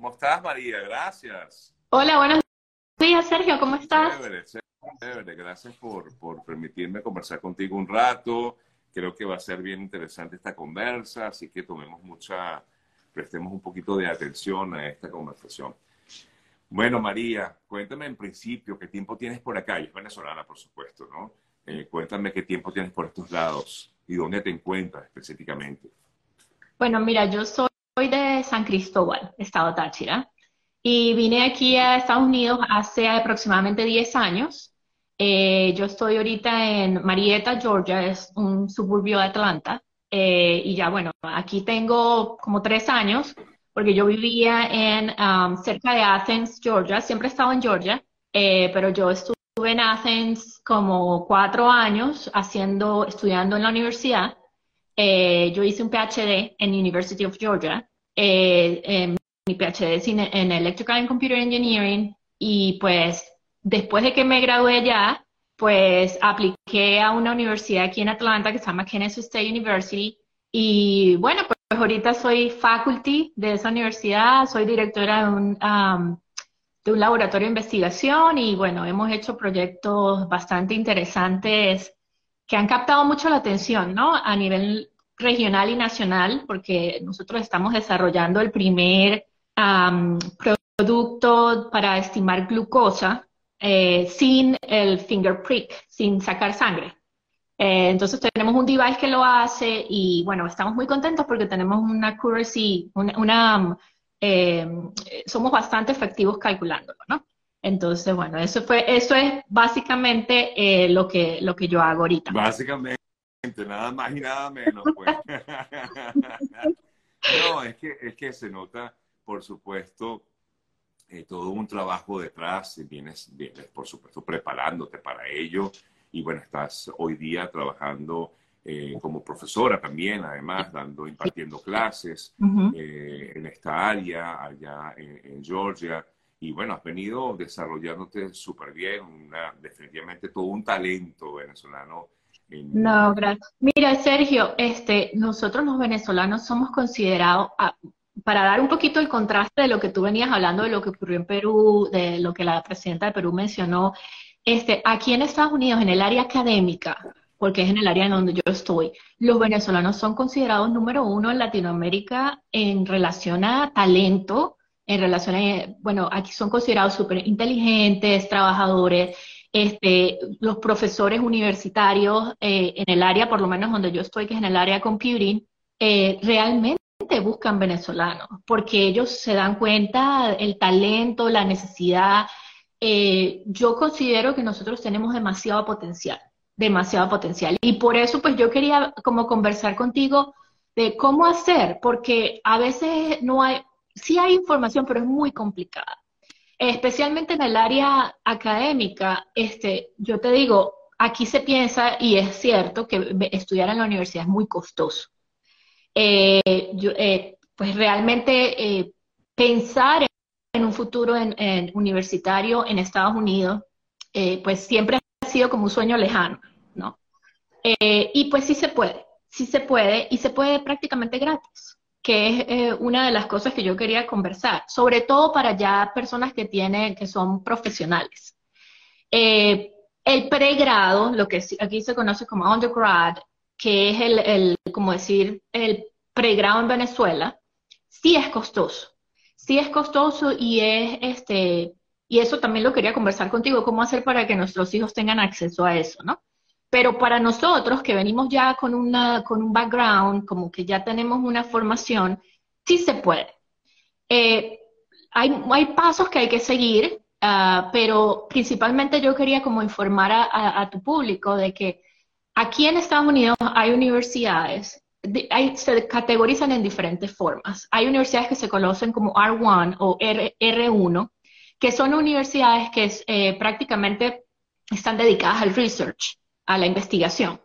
¿Cómo estás, María? Gracias. Hola, buenos días, Sergio. ¿Cómo estás? Chévere, chévere. Gracias por, por permitirme conversar contigo un rato. Creo que va a ser bien interesante esta conversa, así que tomemos mucha, prestemos un poquito de atención a esta conversación. Bueno, María, cuéntame en principio qué tiempo tienes por acá. Y es venezolana, por supuesto, ¿no? Eh, cuéntame qué tiempo tienes por estos lados y dónde te encuentras específicamente. Bueno, mira, yo soy de San Cristóbal, estado Táchira, y vine aquí a Estados Unidos hace aproximadamente 10 años. Eh, yo estoy ahorita en Marietta, Georgia, es un suburbio de Atlanta, eh, y ya bueno, aquí tengo como tres años, porque yo vivía en um, cerca de Athens, Georgia, siempre he estado en Georgia, eh, pero yo estuve en Athens como cuatro años haciendo, estudiando en la universidad. Yo hice un PhD en University of Georgia, eh, mi PhD es en Electrical and Computer Engineering, y pues después de que me gradué ya, pues apliqué a una universidad aquí en Atlanta que se llama Kansas State University, y bueno, pues pues ahorita soy faculty de esa universidad, soy directora de un, de un laboratorio de investigación y bueno, hemos hecho proyectos bastante interesantes que han captado mucho la atención, ¿no? A nivel regional y nacional, porque nosotros estamos desarrollando el primer producto para estimar glucosa eh, sin el finger prick, sin sacar sangre. Eh, entonces tenemos un device que lo hace y bueno, estamos muy contentos porque tenemos una accuracy, una, eh, somos bastante efectivos calculándolo, ¿no? Entonces, bueno, eso fue, eso es básicamente eh, lo que lo que yo hago ahorita. Básicamente, nada más y nada menos, pues. no, es que, es que se nota, por supuesto, todo un trabajo detrás, vienes, vienes, por supuesto, preparándote para ello y bueno, estás hoy día trabajando eh, como profesora también, además, dando, impartiendo clases eh, en esta área, allá en, Georgia. Y bueno, has venido desarrollándote súper bien, una, definitivamente todo un talento venezolano. No, gracias. Mira, Sergio, este, nosotros los venezolanos somos considerados, ah, para dar un poquito el contraste de lo que tú venías hablando, de lo que ocurrió en Perú, de lo que la presidenta de Perú mencionó, este, aquí en Estados Unidos, en el área académica, porque es en el área en donde yo estoy, los venezolanos son considerados número uno en Latinoamérica en relación a talento, en relación a, bueno, aquí son considerados súper inteligentes, trabajadores, este, los profesores universitarios eh, en el área, por lo menos donde yo estoy, que es en el área computing, eh, realmente buscan venezolanos, porque ellos se dan cuenta el talento, la necesidad, eh, yo considero que nosotros tenemos demasiado potencial, demasiado potencial. Y por eso, pues yo quería como conversar contigo de cómo hacer, porque a veces no hay, sí hay información, pero es muy complicada. Especialmente en el área académica, este, yo te digo, aquí se piensa, y es cierto, que estudiar en la universidad es muy costoso. Eh, eh, pues realmente pensar en un futuro en, universitario en Estados Unidos, eh, pues siempre ha sido como un sueño lejano, ¿no? Eh, y pues sí se puede, sí se puede, y se puede prácticamente gratis, que es eh, una de las cosas que yo quería conversar, sobre todo para ya personas que tienen, que son profesionales. el pregrado, lo que aquí se conoce como undergrad, que es el, el decir, el pregrado en Venezuela, sí es costoso sí es costoso y es este, y eso también lo quería conversar contigo, cómo hacer para que nuestros hijos tengan acceso a eso, ¿no? Pero para nosotros que venimos ya con, una, con un background, como que ya tenemos una formación, sí se puede. Eh, hay, pasos que hay que seguir, ah, pero principalmente yo quería como informar a, tu público de que aquí en Estados Unidos hay universidades se categorizan en diferentes formas. Hay universidades que se conocen como R1 o R, 1 que son universidades que eh, prácticamente están dedicadas al research, a la investigación.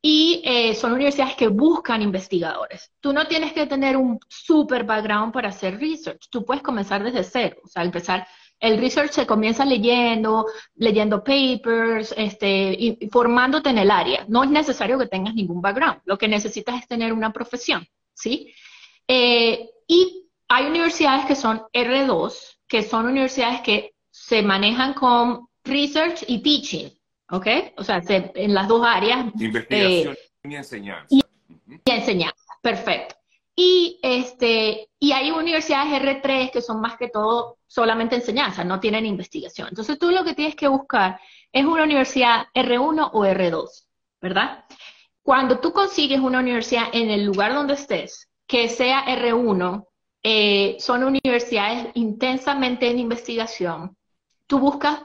Y eh, son universidades que buscan investigadores. Tú no tienes que tener un super background para hacer research. Tú puedes comenzar desde cero, o sea, empezar el research se comienza leyendo, leyendo papers, este, formándote en el área. No es necesario que tengas ningún background. Lo que necesitas es tener una profesión, ¿sí? Eh, y hay universidades que son R2, que son universidades que se manejan con research y teaching, ¿ok? O sea, en las dos áreas. Investigación y enseñanza. Y, enseñanza, perfecto. Y, este, y hay universidades R3 que son más que todo solamente enseñanza, no tienen investigación. Entonces tú lo que tienes que buscar es una universidad R1 o R2, ¿verdad? Cuando tú consigues una universidad en el lugar donde estés, que sea R1, eh, son universidades intensamente en investigación, tú buscas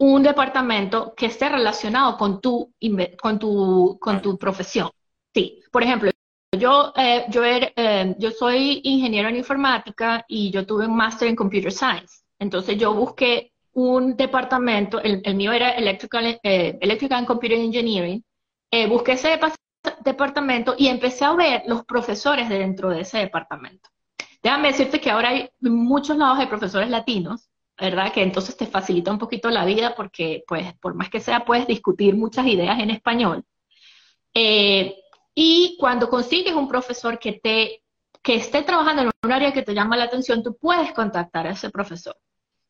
un departamento que esté relacionado con tu, con tu, con tu profesión. Sí, por ejemplo, yo, eh, yo, eh, yo soy ingeniero en informática y yo tuve un máster en computer science. Entonces yo busqué un departamento, el, mío era electrical, eh, electrical and computer engineering, busqué ese departamento y empecé a ver los profesores dentro de ese departamento. Déjame decirte que ahora hay muchos lados de profesores latinos, ¿verdad? Que entonces te facilita un poquito la vida porque, pues, por más que sea, puedes discutir muchas ideas en español. Eh, y cuando consigues un profesor que te que esté trabajando en un área que te llama la atención, tú puedes contactar a ese profesor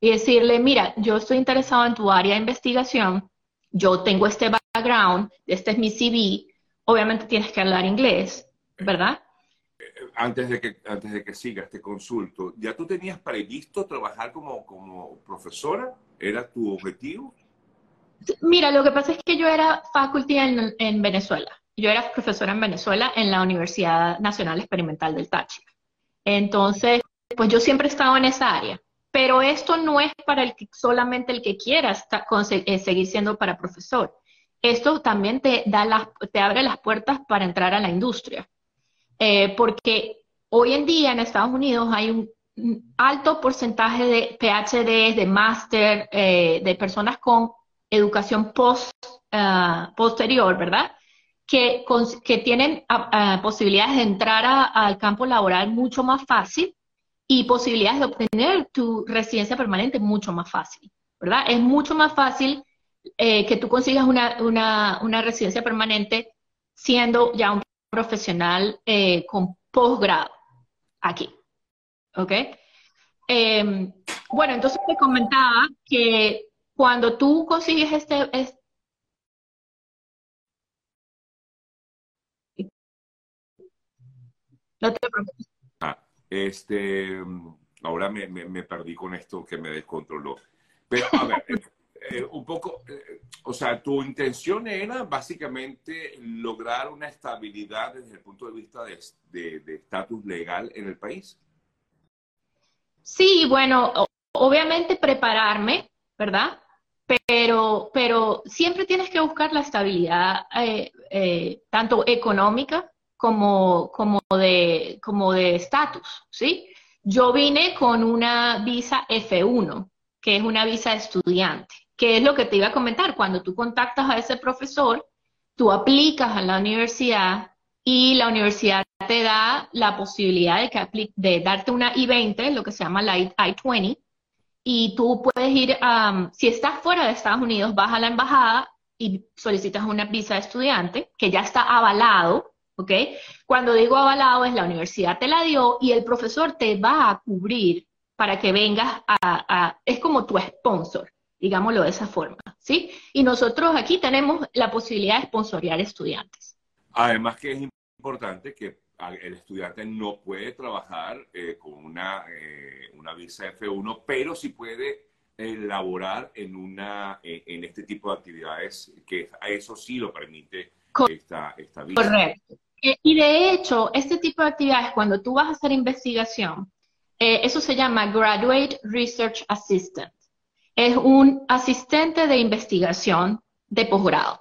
y decirle, mira, yo estoy interesado en tu área de investigación, yo tengo este background, este es mi CV, obviamente tienes que hablar inglés, ¿verdad? Antes de que antes de que siga este consulto, ¿ya tú tenías previsto trabajar como, como profesora? ¿Era tu objetivo? Mira, lo que pasa es que yo era faculty en, en Venezuela. Yo era profesora en Venezuela en la Universidad Nacional Experimental del Táchira. Entonces, pues yo siempre he estado en esa área. Pero esto no es para el que, solamente el que quiera eh, seguir siendo para profesor. Esto también te, da las, te abre las puertas para entrar a la industria. Eh, porque hoy en día en Estados Unidos hay un alto porcentaje de PhD, de máster, eh, de personas con educación post, ah, posterior, ¿verdad? Que, que tienen ah, ah, posibilidades de entrar al campo laboral mucho más fácil y posibilidades de obtener tu residencia permanente mucho más fácil, ¿verdad? Es mucho más fácil eh, que tú consigas una, una, una residencia permanente siendo ya un profesional eh, con posgrado aquí. ¿Ok? Em, bueno, entonces te comentaba que cuando tú consigues este, No te preocupes. Ah, este, ahora me, me, perdí con esto que me descontroló. Pero, a ver, eh, un poco, eh, o sea, tu intención era básicamente lograr una estabilidad desde el punto de vista de estatus legal en el país. Sí, bueno, obviamente prepararme, ¿verdad? Pero, pero siempre tienes que buscar la estabilidad eh, tanto económica como, como de como de estatus, ¿sí? Yo vine con una visa F1, que es una visa de estudiante que es lo que te iba a comentar. Cuando tú contactas a ese profesor, tú aplicas a la universidad y la universidad te da la posibilidad de, de darte una I-20, lo que se llama la I-20, y tú puedes ir, si estás fuera de Estados Unidos, vas a la embajada y solicitas una visa de estudiante, que ya está avalado, ¿ok? Cuando digo avalado es la universidad te la dio y el profesor te va a cubrir para que vengas a es como tu sponsor digámoslo de esa forma, ¿sí? Y nosotros aquí tenemos la posibilidad de sponsorear estudiantes. Además que es importante que el estudiante no puede trabajar eh, con una, eh, una visa F1, pero sí puede elaborar en, una, eh, en este tipo de actividades, que eso sí lo permite esta, esta visa. Correcto. y de hecho, este tipo de actividades, cuando tú vas a hacer investigación, eso se llama Graduate Research Assistant es un asistente de investigación de posgrado.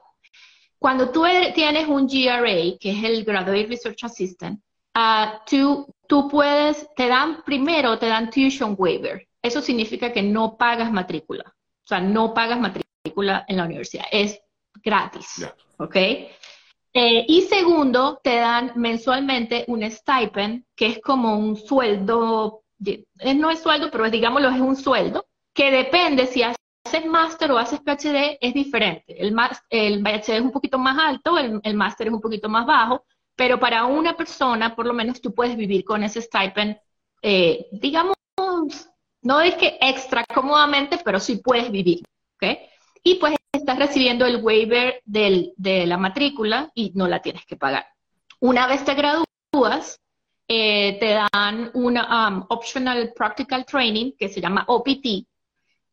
Cuando tú tienes un GRA, que es el Graduate Research Assistant, ah, tú, tú puedes, te dan, primero te dan tuition waiver. Eso significa que no pagas matrícula. O sea, no pagas matrícula en la universidad. Es gratis. ¿Ok? Eh, y segundo, te dan mensualmente un stipend, que es como un sueldo, no es sueldo, pero digámoslo, es un sueldo, que depende si haces máster o haces PhD, es diferente. El, el PhD es un poquito más alto, el, máster es un poquito más bajo, pero para una persona, por lo menos, tú puedes vivir con ese stipend eh, digamos, no es que extra cómodamente, pero sí puedes vivir, ¿ok? Y pues estás recibiendo el waiver del, de la matrícula y no la tienes que pagar. Una vez te gradúas, eh, te dan una um, optional practical training que se llama OPT.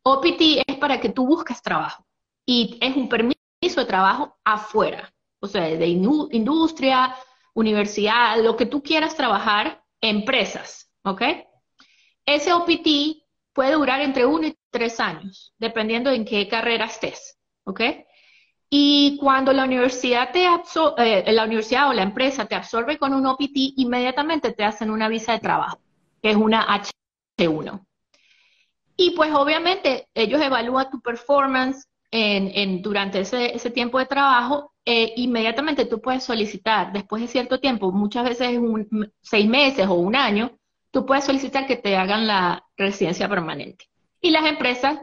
OPT es para que tú busques trabajo y es un permiso de trabajo afuera, o sea, de industria, universidad, lo que tú quieras trabajar, empresas, ¿ok? Ese OPT puede durar entre uno y tres años, dependiendo en qué carrera estés, ¿ok? Y cuando la universidad, te eh, la universidad o la empresa te absorbe con un OPT, inmediatamente te hacen una visa de trabajo, que es una H1. Y pues obviamente ellos evalúan tu performance en, durante ese, tiempo de trabajo, eh, inmediatamente tú puedes solicitar, después de cierto tiempo, muchas veces un, seis meses o un año, tú puedes solicitar que te hagan la residencia permanente. Y las empresas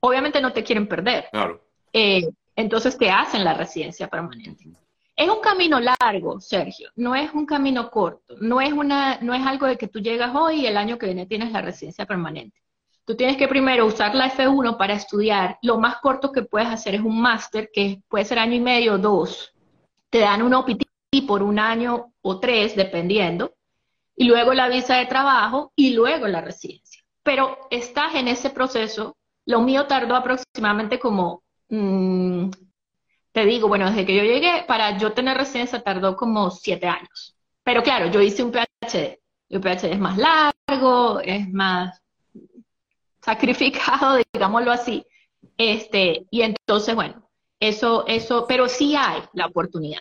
obviamente no te quieren perder. Claro. Eh, entonces te hacen la residencia permanente. Es un camino largo, Sergio, no es un camino corto, no es, una, no es algo de que tú llegas hoy y el año que viene tienes la residencia permanente. Tú tienes que primero usar la F1 para estudiar. Lo más corto que puedes hacer es un máster, que puede ser año y medio o dos. Te dan un OPT por un año o tres, dependiendo, y luego la visa de trabajo y luego la residencia. Pero estás en ese proceso. Lo mío tardó aproximadamente como, mm, te digo, bueno, desde que yo llegué, para yo tener residencia tardó como siete años. Pero claro, yo hice un PhD. El PhD es más largo, es más sacrificado, digámoslo así. Este, y entonces, bueno, eso, eso, pero sí hay la oportunidad.